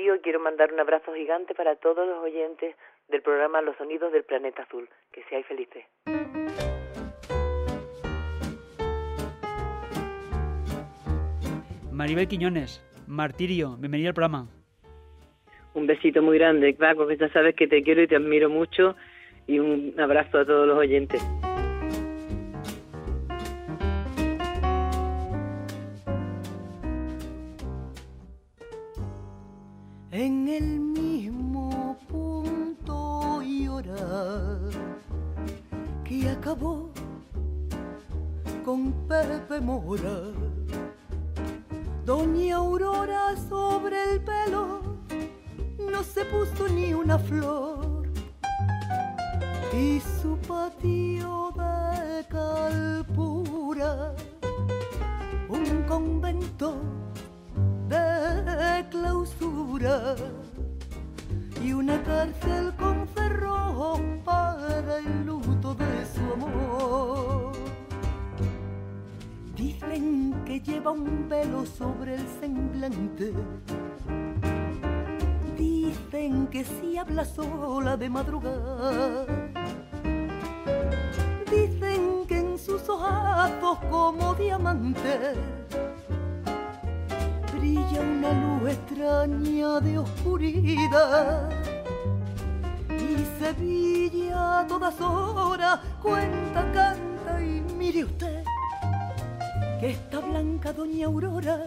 Y quiero mandar un abrazo gigante para todos los oyentes del programa Los Sonidos del Planeta Azul. Que seáis felices. Maribel Quiñones, Martirio, bienvenido al programa. Un besito muy grande, Paco, que ya sabes que te quiero y te admiro mucho y un abrazo a todos los oyentes. En el mismo punto y hora que acabó con Pepe Mora, Doña Aurora sobre el pelo no se puso ni una flor y su patio de calpura, un convento de clausura y una cárcel con cerrojo para el luto de su amor. Dicen que lleva un velo sobre el semblante. Dicen que si habla sola de madrugada. Dicen que en sus ojazos como diamantes brilla una luz extraña de oscuridad. Y Sevilla a todas horas cuenta, canta y mire usted que esta blanca doña Aurora,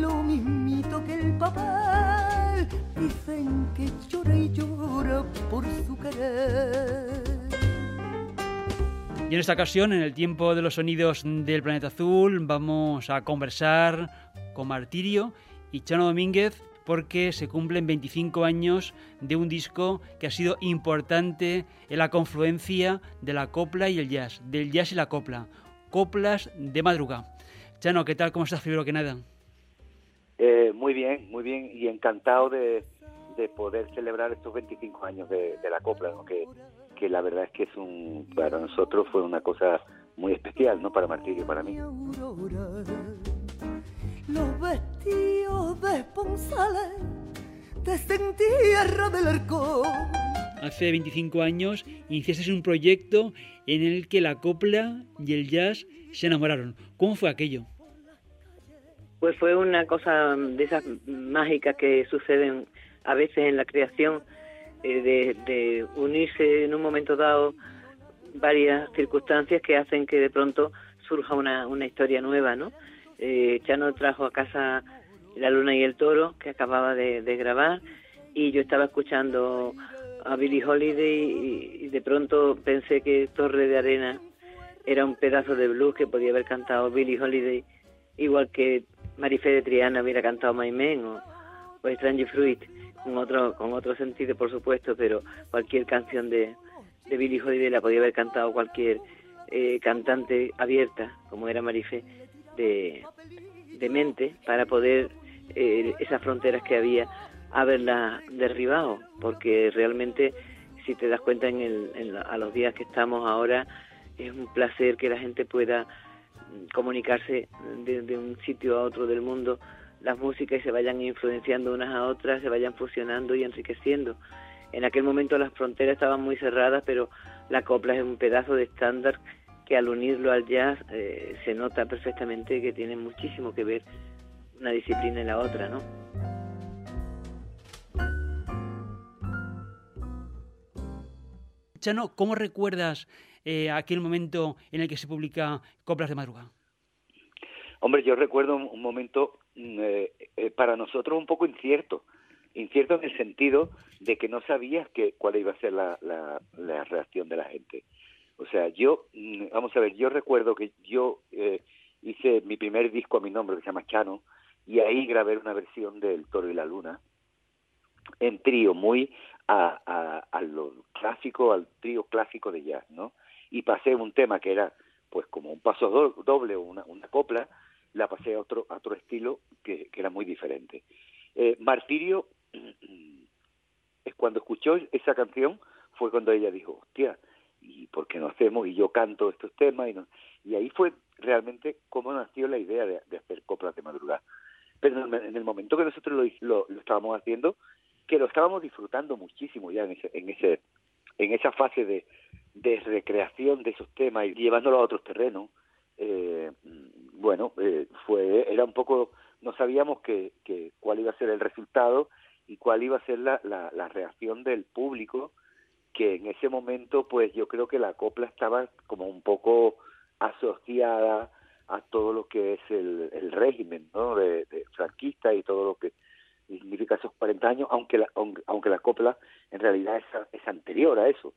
lo mismito que el papel, dicen que llora y llora por su querer. Y en esta ocasión, en el tiempo de los sonidos del planeta azul, vamos a conversar con Martirio y Chano Domínguez porque se cumplen 25 años de un disco que ha sido importante en la confluencia de la copla y el jazz, del jazz y la copla, coplas de madrugada. Chano, ¿qué tal? ¿Cómo estás primero que nada? Eh, muy bien, muy bien y encantado de, de poder celebrar estos 25 años de, de la copla, ¿no? que, que la verdad es que es un para nosotros fue una cosa muy especial, ¿no? Para Martirio y para mí. Los vestidos de esponsales desde en tierra del arco. Hace 25 años iniciaste un proyecto en el que la copla y el jazz se enamoraron. ¿Cómo fue aquello? Pues fue una cosa de esas mágicas que suceden a veces en la creación, eh, de, de unirse en un momento dado varias circunstancias que hacen que de pronto surja una, una historia nueva, ¿no? Eh, Chano trajo a casa La Luna y el Toro, que acababa de, grabar, y yo estaba escuchando a Billie Holiday y, de pronto pensé que Torre de Arena era un pedazo de blues que podía haber cantado Billie Holiday, igual que Marifé de Triana hubiera cantado My Man o, o Strange Fruit, con otro, con otro sentido por supuesto, pero cualquier canción de, de Billie Holiday la podía haber cantado cualquier eh, cantante abierta, como era Marifé, de, mente, para poder eh, esas fronteras que había haberlas derribado, porque realmente, si te das cuenta, en a los días que estamos ahora, es un placer que la gente pueda comunicarse de, de, un sitio a otro del mundo, las músicas y se vayan influenciando unas a otras, se vayan fusionando y enriqueciendo. En aquel momento las fronteras estaban muy cerradas, pero la copla es un pedazo de estándar que al unirlo al jazz eh, se nota perfectamente que tiene muchísimo que ver una disciplina y la otra, ¿no? Chano, ¿cómo recuerdas eh, aquel momento en el que se publica Coplas de Madrugada? Hombre, yo recuerdo un, momento eh, eh, para nosotros un poco incierto, incierto en el sentido de que no sabías que, cuál iba a ser la, la, la reacción de la gente. O sea, yo, vamos a ver, yo recuerdo que yo eh, hice mi primer disco a mi nombre, que se llama Chano, y ahí grabé una versión del Toro y la Luna en trío, muy a, a, lo clásico, al trío clásico de jazz, ¿no? Y pasé un tema que era pues como un paso doble o una, copla, la pasé a otro, a otro estilo que, era muy diferente. Eh, Martirio, cuando escuchó esa canción, fue cuando ella dijo, hostia, ¿y por qué no hacemos? Y yo canto estos temas, y, no, y ahí fue realmente cómo nació la idea de, hacer coplas de madrugada. Pero en el momento que nosotros lo, estábamos haciendo, que lo estábamos disfrutando muchísimo ya en ese, en ese, en esa fase de, de recreación de esos temas y llevándolo a otros terrenos, eh, bueno, eh, fue era un poco, no sabíamos que, que, cuál iba a ser el resultado y cuál iba a ser la, la, la, reacción del público, que en ese momento, pues yo creo que la copla estaba como un poco asociada a todo lo que es el, el régimen ¿no? de, de, franquista y todo lo que significa esos 40 años, aunque la, aunque la copla en realidad es, es anterior a eso.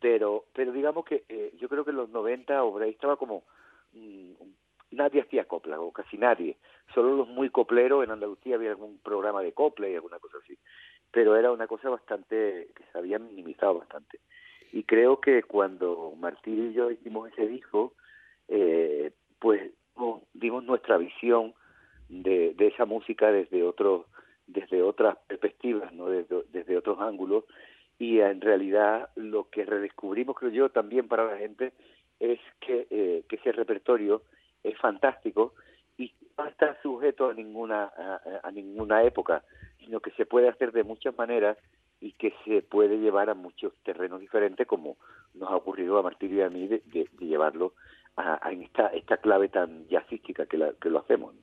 Pero, pero digamos que eh, yo creo que en los 90 Obray estaba como... Mm, nadie hacía copla, o casi nadie. Solo los muy copleros, en Andalucía había algún programa de copla y alguna cosa así. Pero era una cosa bastante, que se había minimizado bastante. Y creo que cuando Martín y yo hicimos ese disco, eh, pues dimos nuestra visión de, de esa música desde otros desde otras perspectivas, ¿no? desde, desde otros ángulos, y en realidad lo que redescubrimos, creo yo, también para la gente, es que, eh, que ese repertorio es fantástico y no está sujeto a ninguna, a, a, ninguna época, sino que se puede hacer de muchas maneras y que se puede llevar a muchos terrenos diferentes, como nos ha ocurrido a Martín y a mí de, de, de llevarlo a, esta, esta clave tan jazzística que, la, que lo hacemos.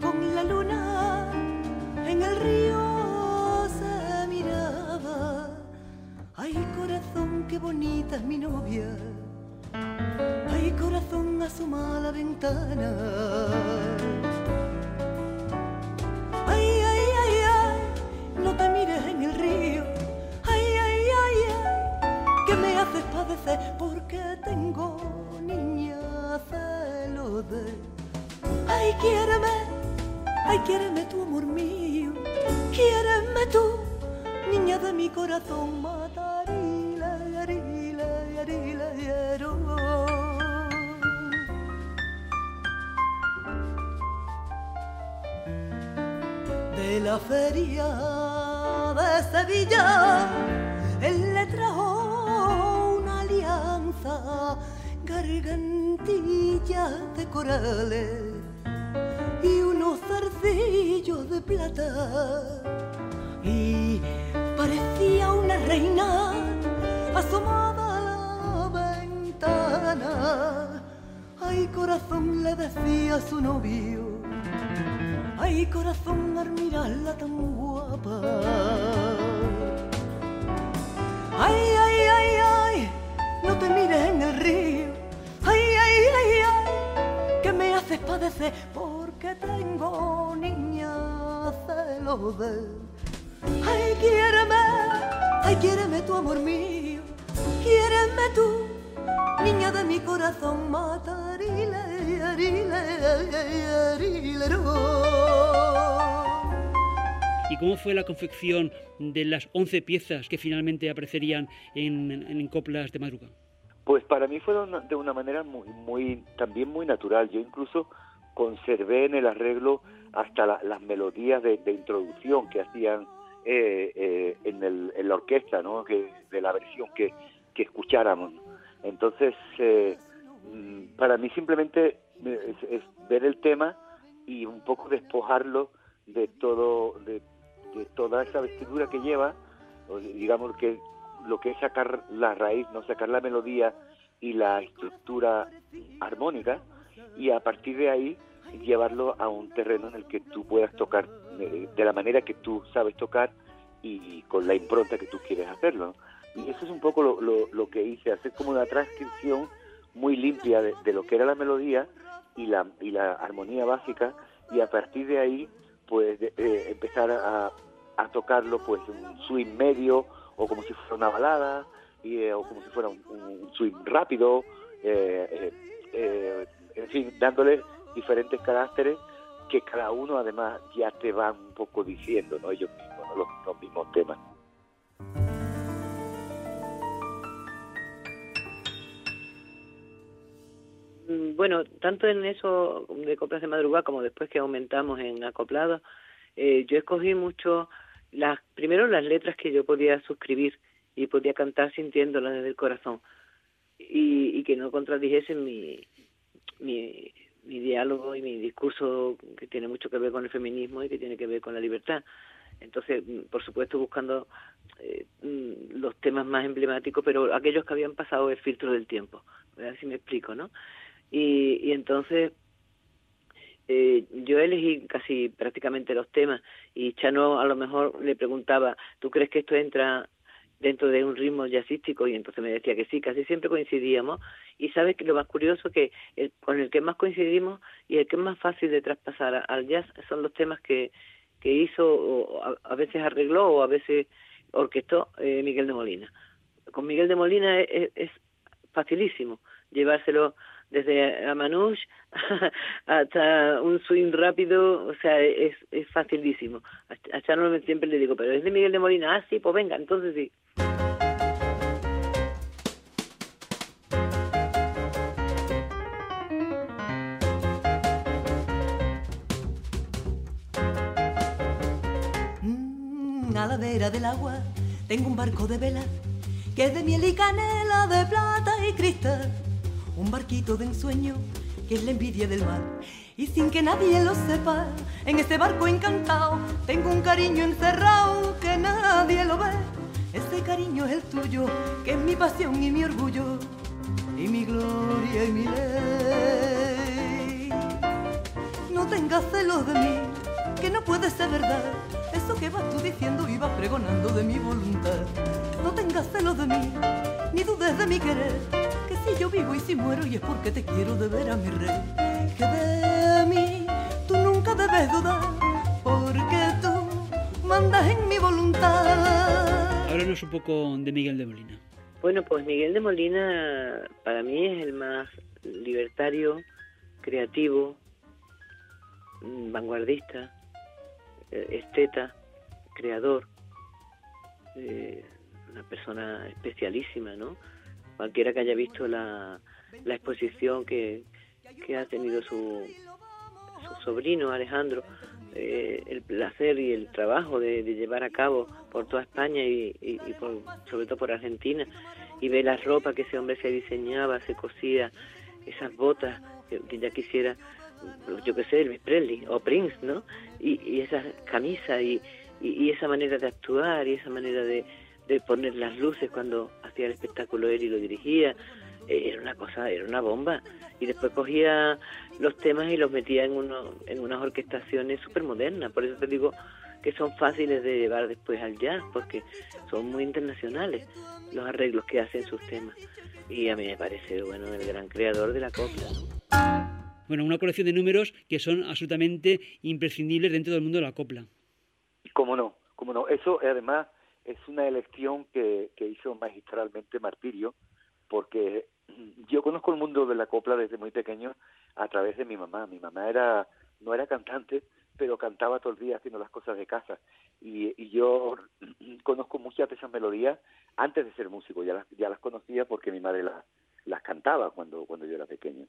Con la luna en el río se miraba. Ay corazón qué bonita es mi novia. Ay corazón asoma a la ventana quiéreme tú niña de mi corazón matarila yarila yarila yaro de la feria de Sevilla él le trajo una alianza gargantilla de corales unos zarcillos de plata y parecía una reina asomada a la ventana ay corazón le decía a su novio Ay, corazón, al mirarla tan guapa. Ay, ay, ay, ay, no te mires en el río. Ay, ay, ay, ay, que me haces padecer porque tengo niña celo de. Ay, quiéreme, ay, quiéreme tu amor mío. Quiéreme tú, niña de mi corazón, matarile, arile, arile, ¿Y cómo fue la confección de las 11 piezas que finalmente aparecerían en, en, en Coplas de Madruga? Pues para mí fue de una, de una manera muy, muy, también muy natural. Yo incluso conservé en el arreglo hasta la, las melodías de, introducción que hacían eh, eh, en, el, en, la orquesta, ¿no? Que, de la versión que, escucháramos. Entonces, eh, para mí simplemente es, es, ver el tema y un poco despojarlo de todo, de, de toda esa vestidura que lleva, digamos que lo que es sacar la raíz, no sacar la melodía y la estructura armónica y a partir de ahí llevarlo a un terreno en el que tú puedas tocar de, de la manera que tú sabes tocar y con la impronta que tú quieres hacerlo. Y eso es un poco lo, lo, que hice, hacer como una transcripción muy limpia de, de, lo que era la melodía y la, y la armonía básica y a partir de ahí pues de, eh, empezar a, a, tocarlo pues un swing medio o como si fuera una balada y, eh, o como si fuera un, un swing rápido eh, eh, eh, en fin dándole diferentes caracteres que cada uno además ya te van un poco diciendo no ellos mismos los mismos temas. Mm, bueno, tanto en eso de coplas de madrugada como después que aumentamos en acoplado, eh, yo escogí mucho las primero las letras que yo podía suscribir y podía cantar sintiéndolas desde el corazón. Y, y que no contradijesen mi, mi, mi diálogo y mi discurso que tiene mucho que ver con el feminismo y que tiene que ver con la libertad. Entonces, mm, por supuesto, buscando eh, mm, los temas más emblemáticos, pero aquellos que habían pasado el filtro del tiempo. A ver si me explico, ¿no? Y, entonces eh, yo elegí casi prácticamente los temas y Chano a lo mejor le preguntaba, ¿tú crees que esto entra dentro de un ritmo jazzístico? Y entonces me decía que sí, casi siempre coincidíamos. Y sabes que lo más curioso que el, con el que más coincidimos y el que es más fácil de traspasar al jazz son los temas que, que hizo, o a, veces arregló o a veces orquestó eh, Miguel de Molina. Con Miguel de Molina es, es facilísimo llevárselo desde a Manouche hasta un swing rápido, o sea, es, es facilísimo. A Chano siempre le digo, pero es de Miguel de Molina, ah, sí, pues venga, entonces sí. Mm, a la vera del agua tengo un barco de vela que es de miel y canela, de plata y cristal un barquito de ensueño que es la envidia del mar. Y sin que nadie lo sepa, en este barco encantado tengo un cariño encerrado que nadie lo ve. Ese cariño es el tuyo, que es mi pasión y mi orgullo, y mi gloria y mi ley. No tengas celos de mí, que no puede ser verdad. Eso que vas tú diciendo y vas pregonando de mi voluntad. No tengas celos de mí, ni dudes de mi querer si yo vivo y si muero y es porque te quiero de ver a mi rey. Que de mí tú nunca debes dudar, porque tú mandas en mi voluntad. Háblanos un poco de Miguel de Molina. Bueno, pues Miguel de Molina para mí es el más libertario, creativo, mm, vanguardista, esteta, creador, eh, una persona especialísima, ¿no? cualquiera que haya visto la, la exposición que, que ha tenido su, su sobrino Alejandro, eh, el placer y el trabajo de, llevar a cabo por toda España y, y, por, sobre todo por Argentina, y ver la ropa que ese hombre se diseñaba, se cosía, esas botas que ya quisiera, yo qué sé, Elvis Presley o Prince, ¿no? Y, y esas camisas y, y, y esa manera de actuar y esa manera de, de poner las luces cuando hacía el espectáculo él y lo dirigía, eh, era una cosa, era una bomba. Y después cogía los temas y los metía en, uno, en unas orquestaciones súper modernas. Por eso te digo que son fáciles de llevar después al jazz, porque son muy internacionales los arreglos que hacen sus temas. Y a mí me parece, bueno, el gran creador de la copla. Bueno, una colección de números que son absolutamente imprescindibles dentro del mundo de la copla. Cómo no, cómo no. Eso además es una elección que, que hizo magistralmente Martirio, porque yo conozco el mundo de la copla desde muy pequeño a través de mi mamá. Mi mamá era no era cantante, pero cantaba todo el día haciendo las cosas de casa. Y, y yo conozco muchas de esas melodías antes de ser músico, ya las, ya las conocía porque mi madre las, las cantaba cuando, cuando yo era pequeño.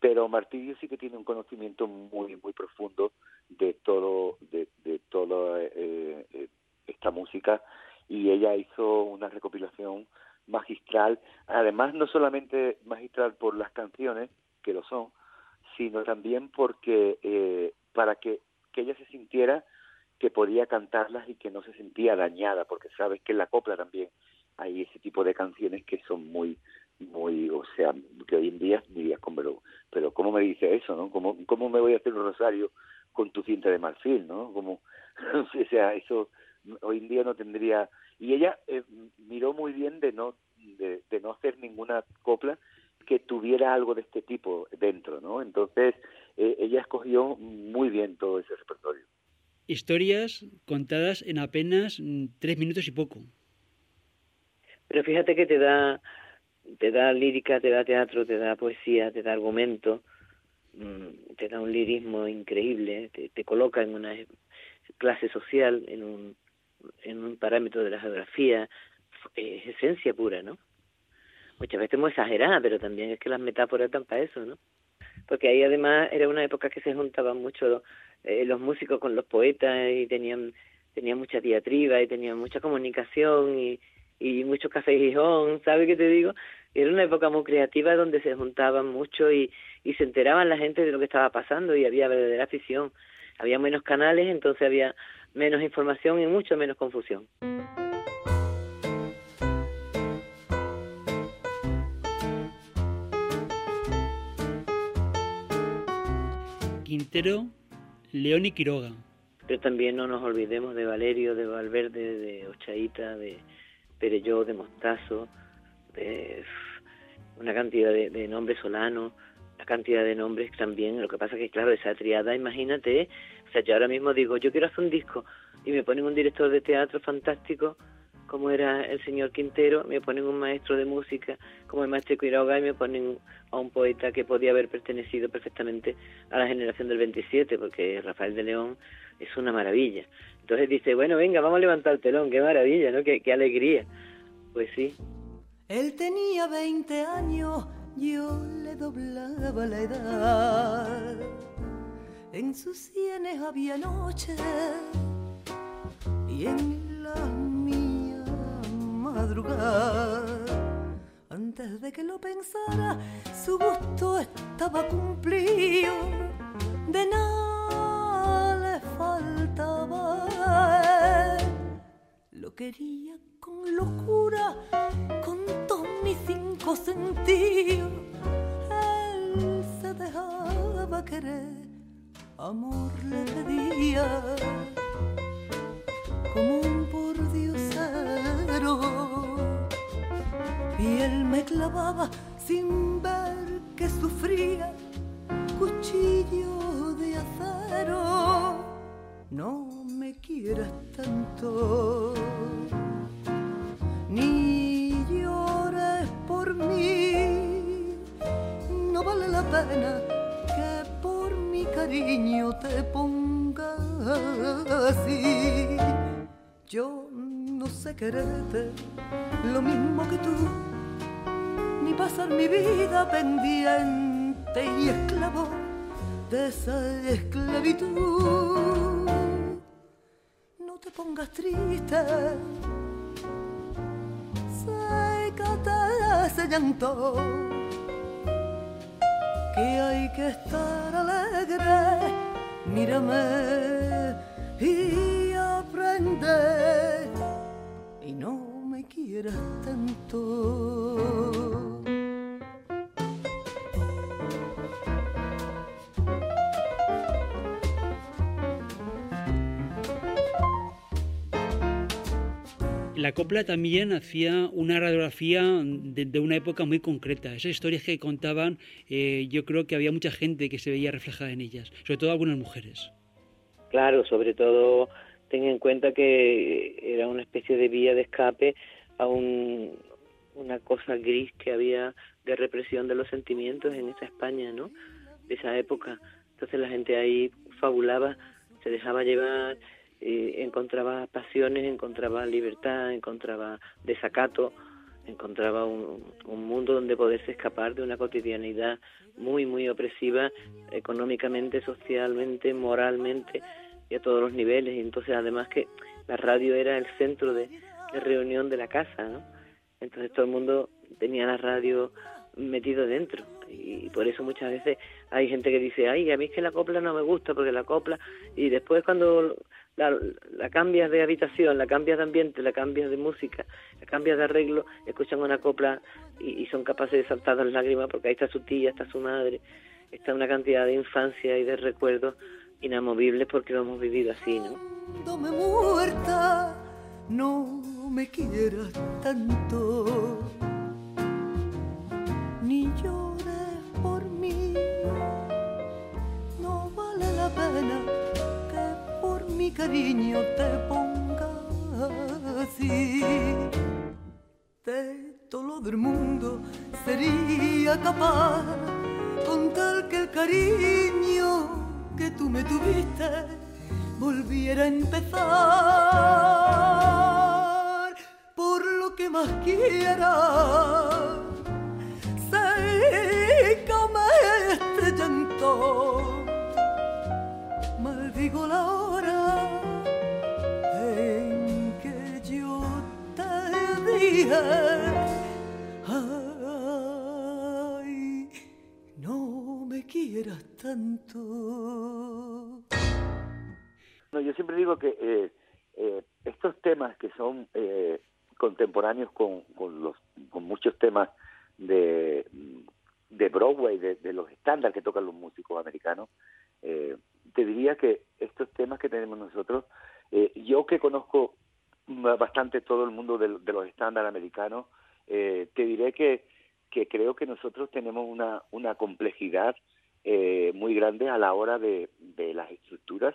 Pero Martirio sí que tiene un conocimiento muy, muy profundo de todo, de toda eh, eh, esta música. Y ella hizo una recopilación magistral, además no solamente magistral por las canciones, que lo son, sino también porque eh, para que, que ella se sintiera que podía cantarlas y que no se sentía dañada, porque sabes que en la copla también hay ese tipo de canciones que son muy muy, o sea, que hoy en día dirías, pero, pero ¿cómo me dice eso, no? ¿Cómo, ¿Cómo me voy a hacer un rosario con tu cinta de marfil, no? Como, o sea, eso hoy en día no tendría... Y ella eh, miró muy bien de no, de, de no hacer ninguna copla que tuviera algo de este tipo dentro, ¿no? Entonces, eh, ella escogió muy bien todo ese repertorio. Historias contadas en apenas mm, tres minutos y poco. Pero fíjate que te da, te da lírica, te da teatro, te da poesía, te da argumento, mm, te da un lirismo increíble, te, te coloca en una clase social, en un, en un parámetro de la geografía, es esencia pura, ¿no? Muchas veces muy exagerada, pero también es que las metáforas están para eso, ¿no? Porque ahí además era una época que se juntaban mucho eh, los músicos con los poetas y tenían tenían mucha diatriba y tenían mucha comunicación y, y mucho café Gijón, ¿sabes qué te digo? Era una época muy creativa donde se juntaban mucho y, y se enteraban la gente de lo que estaba pasando y había verdadera afición. Había menos canales, entonces había menos información y mucho menos confusión. Quintero, León y Quiroga. Pero también no nos olvidemos de Valerio, de Valverde, de Ochaíta, de Pereyó, de Mostazo, de una cantidad de, nombres solanos, la cantidad de nombres también. Lo que pasa es que, claro, esa triada, imagínate, o sea, yo ahora mismo digo, yo quiero hacer un disco y me ponen un director de teatro fantástico como era el señor Quintero, me ponen un maestro de música como el maestro Quiroga y me ponen a un poeta que podía haber pertenecido perfectamente a la generación del 27, porque Rafael de León es una maravilla. Entonces dice, bueno, venga, vamos a levantar el telón, qué maravilla, ¿no? Qué, alegría. Pues sí. Él tenía 20 años, yo le doblaba la edad. En sus sienes había noche y en la mía madrugada. Antes de que lo pensara, su gusto estaba cumplido. De nada le faltaba. Lo quería con locura, con todos mis cinco sentidos. Él se dejaba querer, amor le pedía, como un Y él me clavaba sin ver que sufría, cuchillo de acero. No me quieras tanto ni llores por mí. No vale la pena que por mi cariño te ponga así. Yo no sé quererte. Lo mismo que tú, ni pasar mi vida pendiente y esclavo de esa esclavitud. No te pongas triste. Ese llanto que hay que estar alegre. Mírame y aprende y no me quieras tanto La copla también hacía una radiografía de, una época muy concreta. Esas historias que contaban, eh, yo creo que había mucha gente que se veía reflejada en ellas, sobre todo algunas mujeres. Claro, sobre todo ten en cuenta que era una especie de vía de escape a un, una cosa gris que había de represión de los sentimientos en esa España, ¿no? De esa época. Entonces la gente ahí fabulaba, se dejaba llevar eh, encontraba pasiones, encontraba libertad, encontraba desacato, encontraba un, mundo donde poderse escapar de una cotidianidad muy, muy opresiva económicamente, socialmente, moralmente y a todos los niveles. Y entonces, además que la radio era el centro de, reunión de la casa, ¿no? Entonces todo el mundo tenía la radio metido dentro. Y por eso muchas veces hay gente que dice, ay, a mí es que la copla no me gusta porque la copla... Y después cuando la, la cambias de habitación, la cambias de ambiente, la cambias de música, la cambias de arreglo, escuchan una copla y, son capaces de saltar las lágrimas porque ahí está su tía, está su madre, está una cantidad de infancia y de recuerdos inamovibles porque lo hemos vivido así, ¿no? Cuando me muerta, no me quieras tanto, ni llores por mí, no vale la pena que por mi cariño te ponga así. De todo del mundo sería capaz con tal que el cariño que tú me tuviste volviera a empezar por lo que más quiera. Sécame este llanto, maldigo la hora en que yo te dije. Tanto. Yo siempre digo que eh, eh, estos temas que son eh, contemporáneos con, con, muchos temas de, de Broadway, de, los estándares que tocan los músicos americanos, te diría que estos temas que tenemos nosotros, yo que conozco bastante todo el mundo de, los estándares americanos, te diré que, que creo que nosotros tenemos una, una complejidad muy grande a la hora de, de las estructuras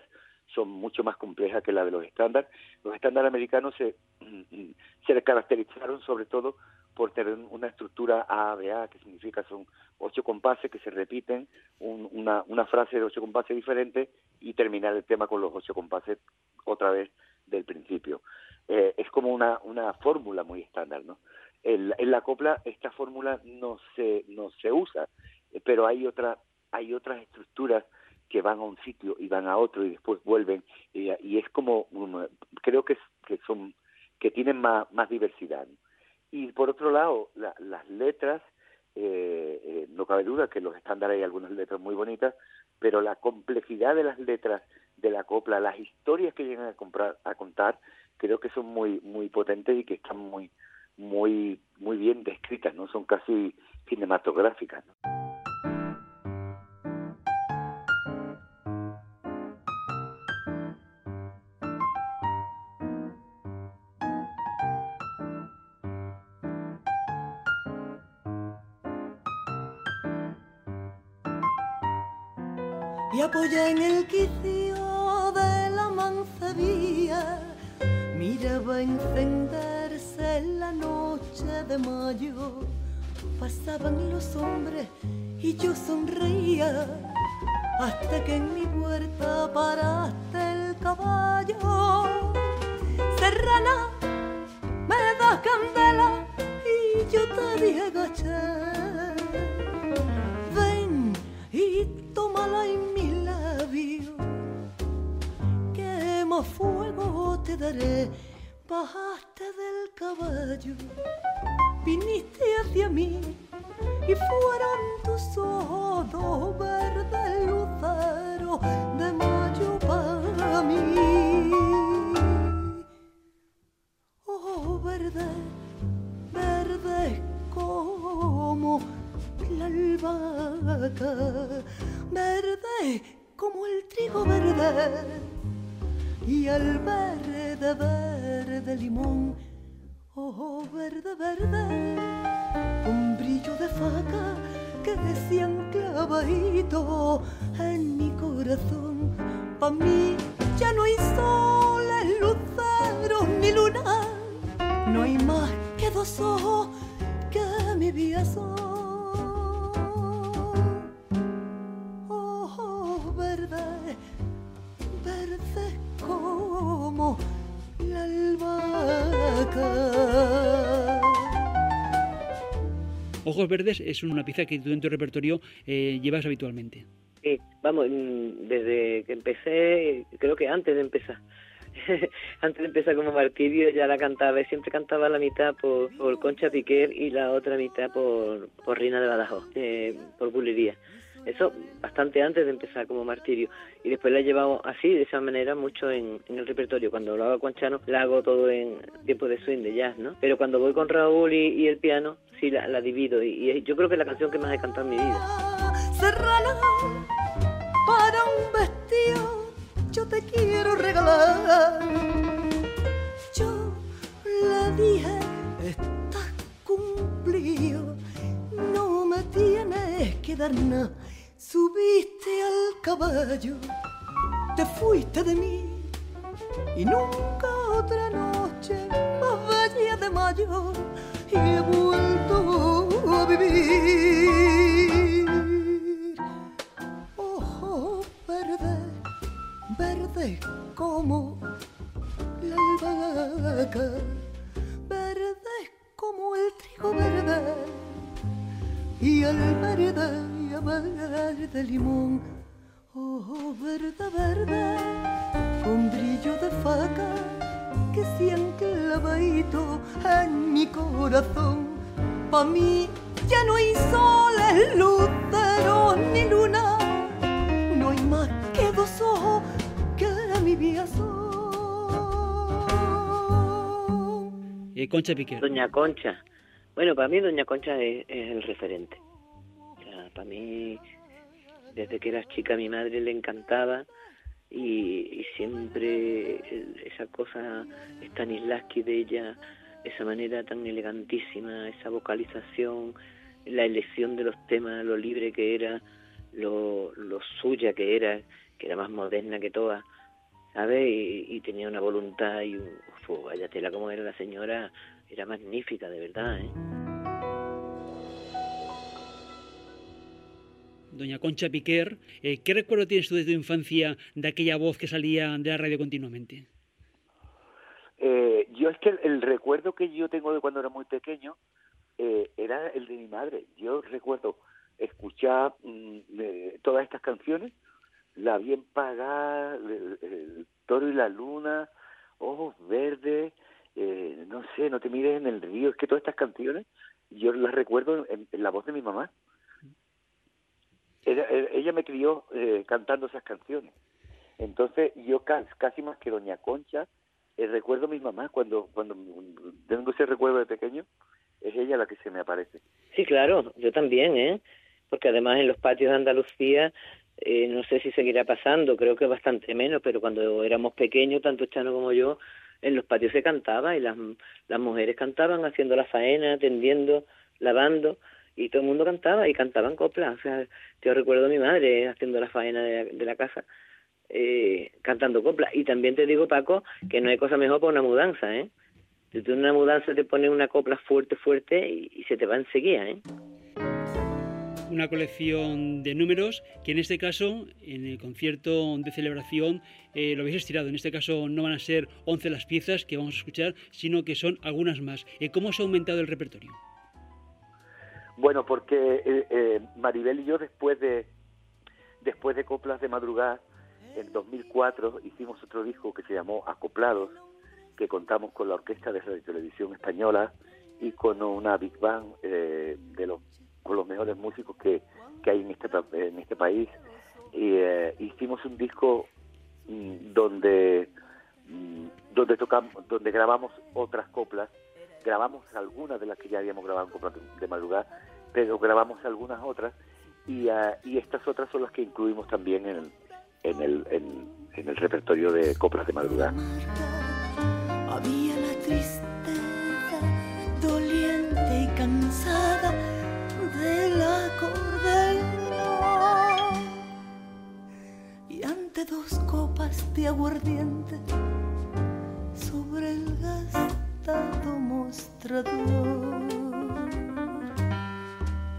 son mucho más complejas que la de los estándares. Los estándares americanos se, se caracterizaron sobre todo por tener una estructura ABA, que significa son ocho compases que se repiten, una, una frase de ocho compases diferentes y terminar el tema con los ocho compases otra vez del principio. Eh, es como una, una fórmula muy estándar, ¿no? En, en la copla esta fórmula no se, no se usa, pero hay, otra, hay otras estructuras que van a un sitio y van a otro y después vuelven y, es como creo que, son que tienen más, más diversidad y por otro lado las letras eh, eh, no cabe duda que los estándares hay algunas letras muy bonitas pero la complejidad de las letras de la copla las historias que llegan a comprar a contar creo que son muy muy potentes y que están muy muy muy bien descritas no son casi cinematográficas y apoya en el quicio de la mancebía. Miraba encenderse la noche de mayo. Pasaban los hombres y yo sonreía hasta que en mi puerta paraste el caballo. Serrana, me das candela y yo te dije agaché. Fuego te daré. Bajaste del caballo, viniste hacia mí y fueron tus ojos verdes luceros de mayo para mí. Oh, verde, verde como la albahaca, verde como el trigo verde y al verde, verde limón, ojo verde, verde, un brillo de faca que decían clavadito en mi corazón. Pa' mí ya no hay soles, luceros ni luna, no hay más que dos ojos que mi vida son. Ojos Verdes es una pieza que tú en tu repertorio eh, llevas habitualmente. Sí, vamos, mm, desde que empecé, creo que antes de empezar, antes de empezar como martirio ya la cantaba y siempre cantaba la mitad por, por Concha Piquer y la otra mitad por, por Rina de Badajoz, eh, por bulería. Eso bastante antes de empezar como martirio. Y después la he llevado así, de esa manera, mucho en, el repertorio. Cuando lo hago con Chano, la hago todo en tiempo de swing, de jazz, ¿no? Pero cuando voy con Raúl y, el piano, sí la, la divido. Y, yo creo que es la canción que más he cantado en mi vida. Serrana, para un vestido, yo te quiero regalar. Yo le dije, está cumplido, no me tienes que dar nada Subiste al caballo, te fuiste de mí y nunca otra noche más bella de mayo y he vuelto a vivir. Ojo verde, verde como la albahaca, verde limón, oh verde, verde, con brillo de faca que se han clavadito en mi corazón. Pa' mí ya no hay soles, luceros ni luna, no hay más que dos ojos que mi vida son. Y Concha Piquer. Doña Concha. Bueno, para mí Doña Concha es el referente para mí, desde que era chica, mi madre le encantaba y, siempre esa cosa Stanislavski de ella, esa manera tan elegantísima, esa vocalización, la elección de los temas, lo libre que era, lo, lo suya que era, que era más moderna que todas, ¿sabes? Y, tenía una voluntad y, uf, vaya tela como era la señora, era magnífica, de verdad, ¿eh? Doña Concha Piquer. Eh, ¿Qué recuerdo tienes tú de tu infancia de aquella voz que salía de la radio continuamente? Eh, yo es que el, recuerdo que yo tengo de cuando era muy pequeño eh, era el de mi madre. Yo recuerdo escuchar mm, todas estas canciones, La bien pagada, el, Toro y la Luna, Ojos Verdes, no sé, No te mires en el río, es que todas estas canciones yo las recuerdo en la voz de mi mamá ella me crió eh, cantando esas canciones. Entonces yo casi más que Doña Concha, eh, recuerdo a mi mamá cuando, cuando tengo ese recuerdo de pequeño, es ella la que se me aparece. Sí, claro, yo también, ¿eh? Porque además en los patios de Andalucía, eh, no sé si seguirá pasando, creo que bastante menos, pero cuando éramos pequeños, tanto Chano como yo, en los patios se cantaba y las, las mujeres cantaban haciendo la faena, atendiendo, lavando y todo el mundo cantaba y cantaban coplas. O sea, yo recuerdo a mi madre haciendo la faena de, la casa, eh, cantando coplas. Y también te digo, Paco, que no hay cosa mejor para una mudanza, ¿eh? Si tú en una mudanza te pones una copla fuerte, fuerte y, se te va enseguida, ¿eh? Una colección de números que en este caso, en el concierto de celebración, eh, lo habéis estirado. En este caso no van a ser 11 las piezas que vamos a escuchar, sino que son algunas más. Eh, ¿Cómo se ha aumentado el repertorio? Bueno, porque eh, eh, Maribel y yo después de después de Coplas de Madrugada, en 2004 hicimos otro disco que se llamó Acoplados, que contamos con la Orquesta de Radio Televisión Española y con una Big Band eh, de los, con los mejores músicos que, que hay en este, en este país. Y hicimos un disco mm, donde, mm, donde, tocamos, donde grabamos otras coplas grabamos algunas de las que ya habíamos grabado en de madrugada, pero grabamos algunas otras y, ah, y estas otras son las que incluimos también en, en, el, en, el repertorio de coplas de madrugada. Había la tristeza doliente y cansada de la y ante dos copas de aguardiente sobre el gas mostrador.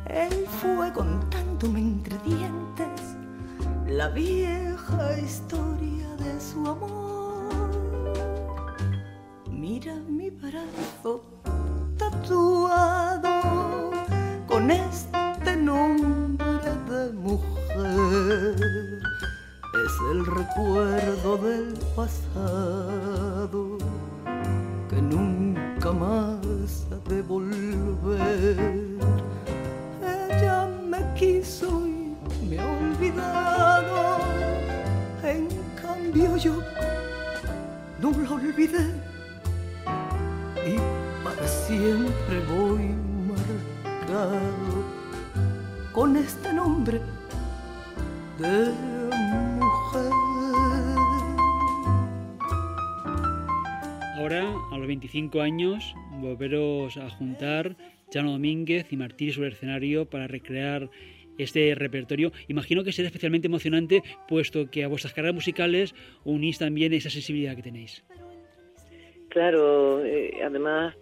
Él fue contándome entre dientes la vieja historia de su amor. Mira mi brazo tatuado con este nombre de mujer. es el recuerdo del pasado que nunca más ha de volver. Ella me quiso y me ha olvidado, en cambio yo no la olvidé y para siempre voy marcado con este nombre de Ahora, a los 25 años, volveros a juntar Chano Domínguez y Martí sobre el escenario para recrear este repertorio. Imagino que será especialmente emocionante, puesto que a vuestras carreras musicales unís también esa sensibilidad que tenéis. Claro, eh, además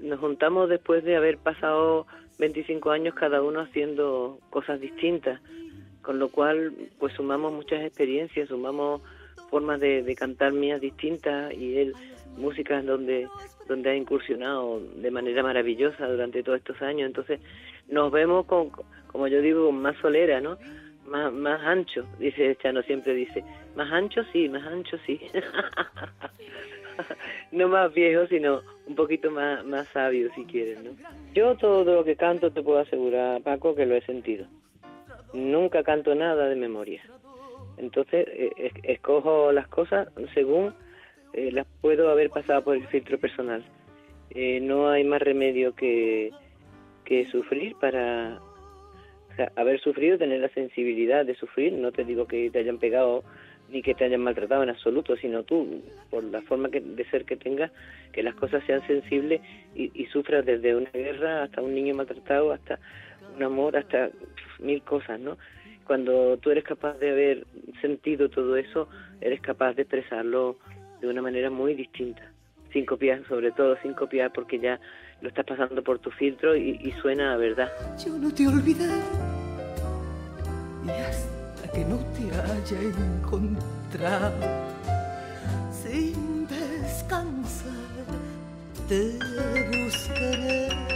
nos juntamos después de haber pasado 25 años cada uno haciendo cosas distintas, con lo cual pues sumamos muchas experiencias, sumamos formas de, de cantar mías distintas y él músicas donde donde ha incursionado de manera maravillosa durante todos estos años. Entonces nos vemos con, como yo digo, más solera, ¿no? Más, más ancho, dice Chano, siempre dice. Más ancho sí, más ancho sí. no más viejo, sino un poquito más, más sabio, si quieres, ¿no? Yo todo lo que canto te puedo asegurar, Paco, que lo he sentido. Nunca canto nada de memoria. Entonces, eh, escojo las cosas según eh, las puedo haber pasado por el filtro personal. Eh, no hay más remedio que, que sufrir para o sea, haber sufrido, tener la sensibilidad de sufrir. No te digo que te hayan pegado ni que te hayan maltratado en absoluto, sino tú, por la forma que, de ser que tengas, que las cosas sean sensibles y, y sufras desde una guerra hasta un niño maltratado, hasta un amor, hasta mil cosas, ¿no? Cuando tú eres capaz de haber sentido todo eso, eres capaz de expresarlo de una manera muy distinta. Sin copiar, sobre todo sin copiar, porque ya lo estás pasando por tu filtro y, y suena a verdad. Yo no te olvidé y hasta que no te haya encontrado sin descansar te buscaré.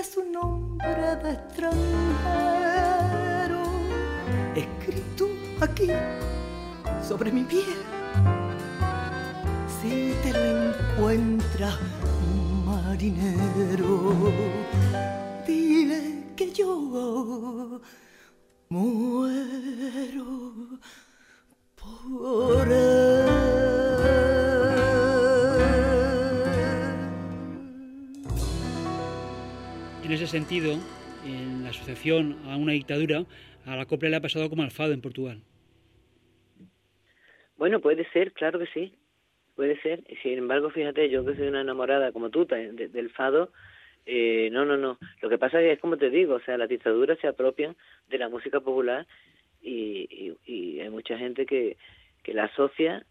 Mira su nombre de extranjero escrito aquí sobre mi piel. Si te lo encuentras, marinero, dile que yo muero por él. Sentido, en la asociación a una dictadura, a la copla le ha pasado como al fado en Portugal. Bueno, puede ser, claro que sí, puede ser. Sin embargo, fíjate, yo que soy una enamorada como tú de- de- del fado, eh, no, no, no. Lo que pasa es como te digo, o sea, las dictaduras se apropian de la música popular y, y, hay mucha gente que, que la asocia,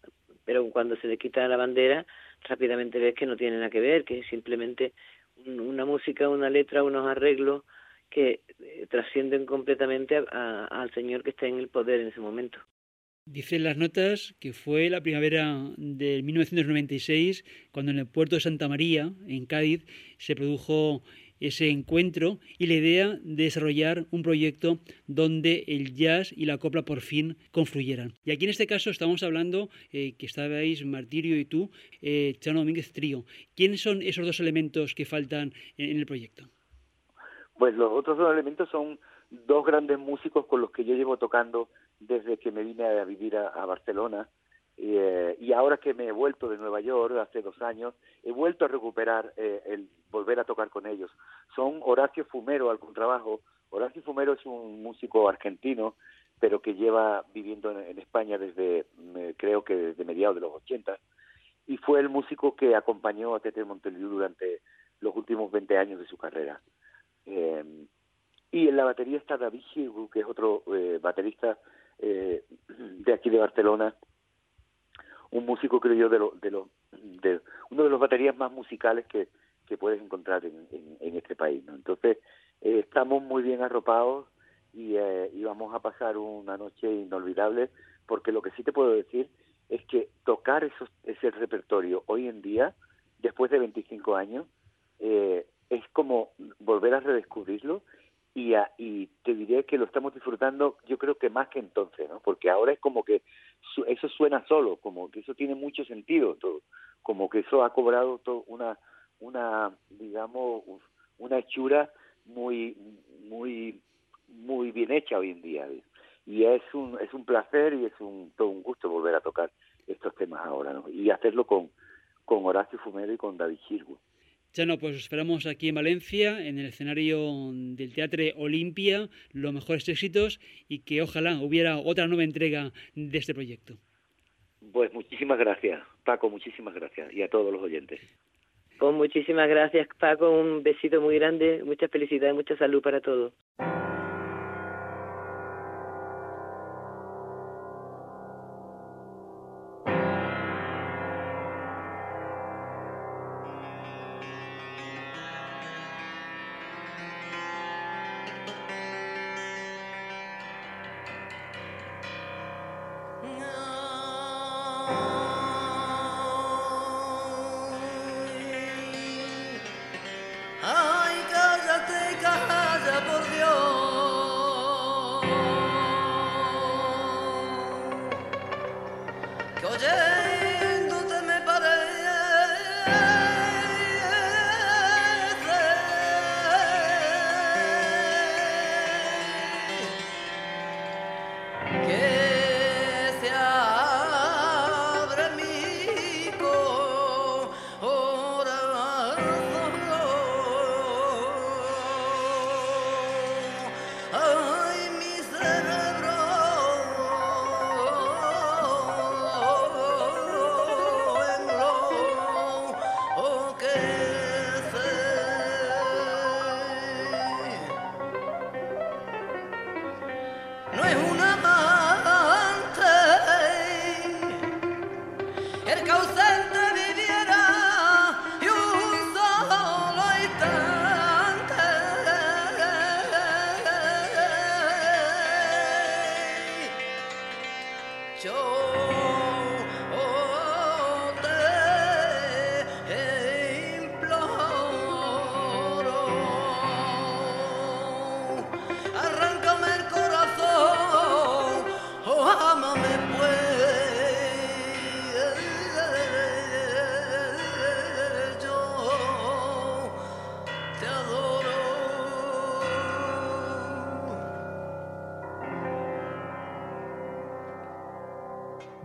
pero cuando se le quita la bandera, rápidamente ves que no tiene nada que ver, que simplemente una música, una letra, unos arreglos que eh, trascienden completamente a- al señor que está en el poder en ese momento. Dicen las notas que fue la primavera de 1996 cuando en el puerto de Santa María, en Cádiz, se produjo ese encuentro y la idea de desarrollar un proyecto donde el jazz y la copla por fin confluyeran. Y aquí en este caso estamos hablando eh, que estabais Martirio y tú, eh, Chano Domínguez Trío. ¿Quiénes son esos dos elementos que faltan en, el proyecto? Pues los otros dos elementos son dos grandes músicos con los que yo llevo tocando desde que me vine a vivir a Barcelona eh, y ahora que me he vuelto de Nueva York hace dos años, he vuelto a recuperar eh, el volver a tocar con ellos. Son Horacio Fumero al contrabajo. Horacio Fumero es un músico argentino, pero que lleva viviendo en, España desde, me- creo que desde mediados de los 80, y fue el músico que acompañó a Tete Monteliu durante los últimos 20 años de su carrera. Eh, y en la batería está David Hirgu, que es otro eh, baterista eh, de aquí de Barcelona, un músico creo yo de, lo, de, lo, de uno de los baterías más musicales que, puedes encontrar en, en, en este país. ¿no? Entonces eh, estamos muy bien arropados y eh, íbamos a pasar una noche inolvidable porque lo que sí te puedo decir es que tocar esos, ese repertorio hoy en día, después de 25 años, eh, es como volver a redescubrirlo y, y te diré que lo estamos disfrutando yo creo que más que entonces, ¿no? Porque ahora es como que eso suena solo, como que eso tiene mucho sentido todo, como que eso ha cobrado todo una, una digamos, una hechura muy, muy, muy bien hecha hoy en día. Y es un, es un placer y es un, todo un gusto volver a tocar estos temas ahora. Y hacerlo con, con Horacio Fumero y con David Chirgu. Chano, pues esperamos aquí en Valencia, en el escenario del Teatro Olimpia, los mejores éxitos y que ojalá hubiera otra nueva entrega de este proyecto. Pues muchísimas gracias, Paco, muchísimas gracias y a todos los oyentes. Pues muchísimas gracias, Paco, un besito muy grande, mucha felicidad y mucha salud para todos.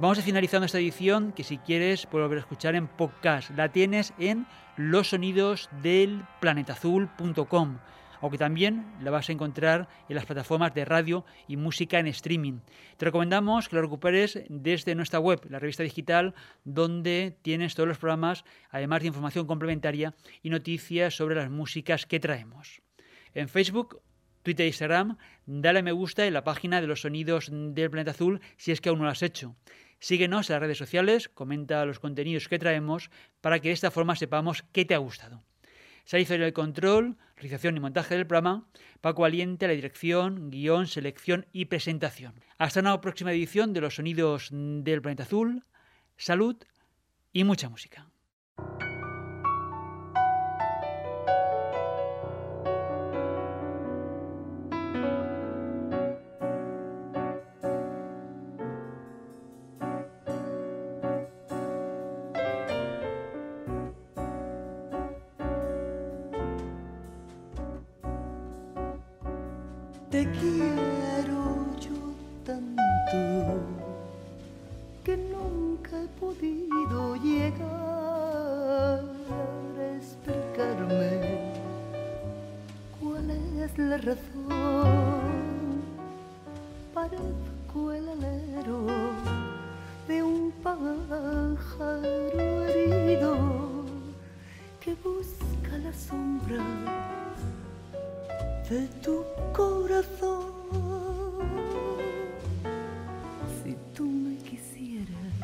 Vamos a finalizando esta edición que si quieres puedes volver a escuchar en podcast. La tienes en losonidosdelplanetazul.com aunque también la vas a encontrar en las plataformas de radio y música en streaming. Te recomendamos que lo recuperes desde nuestra web, la revista digital, donde tienes todos los programas, además de información complementaria y noticias sobre las músicas que traemos. En Facebook Twitter e Instagram, dale a me gusta en la página de los sonidos del planeta azul si es que aún no lo has hecho. Síguenos en las redes sociales, comenta los contenidos que traemos para que de esta forma sepamos qué te ha gustado. Se hizo el control, realización y montaje del programa, Paco Aliente la dirección, guion, selección y presentación. Hasta una próxima edición de los sonidos del planeta azul. Salud y mucha música. Parezco el alero de un pájaro herido que busca la sombra de tu corazón. Si tú me quisieras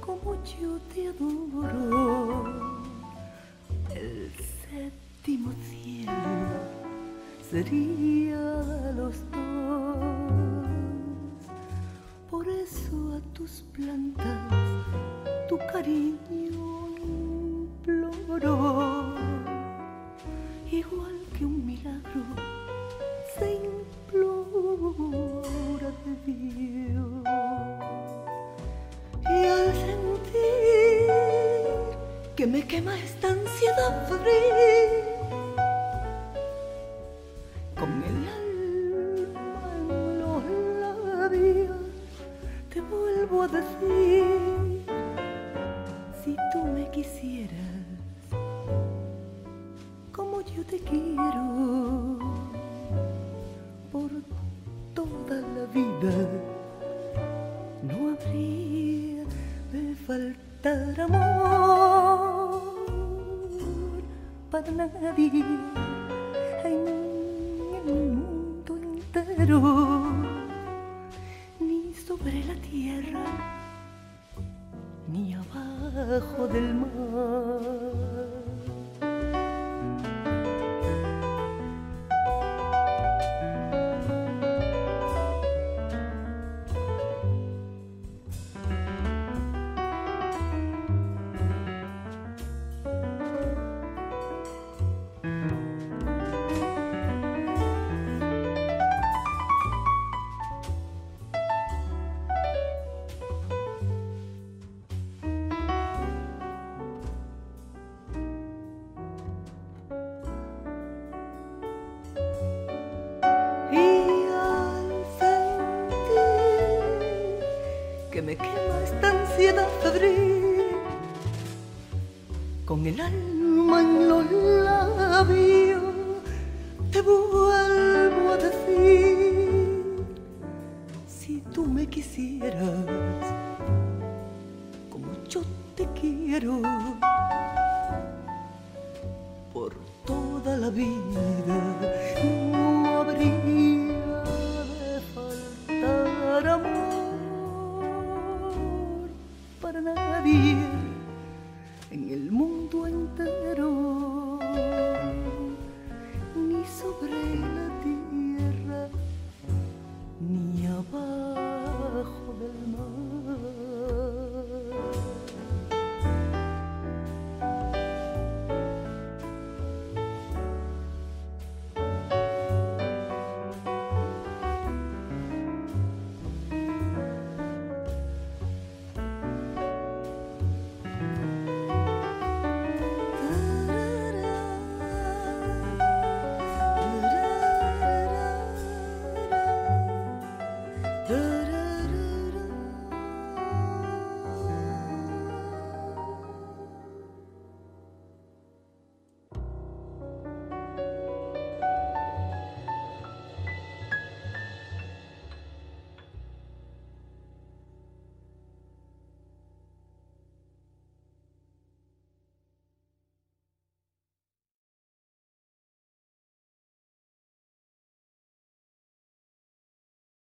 como yo te adoro, el séptimo cielo sería beso a tus plantas, tu cariño imploró. Igual que un milagro se implora de Dios. Y al sentir que me quema esta ansiedad fría, faltar amor para nadie en el mundo entero, ni sobre la tierra, ni abajo del mar. toda la vida.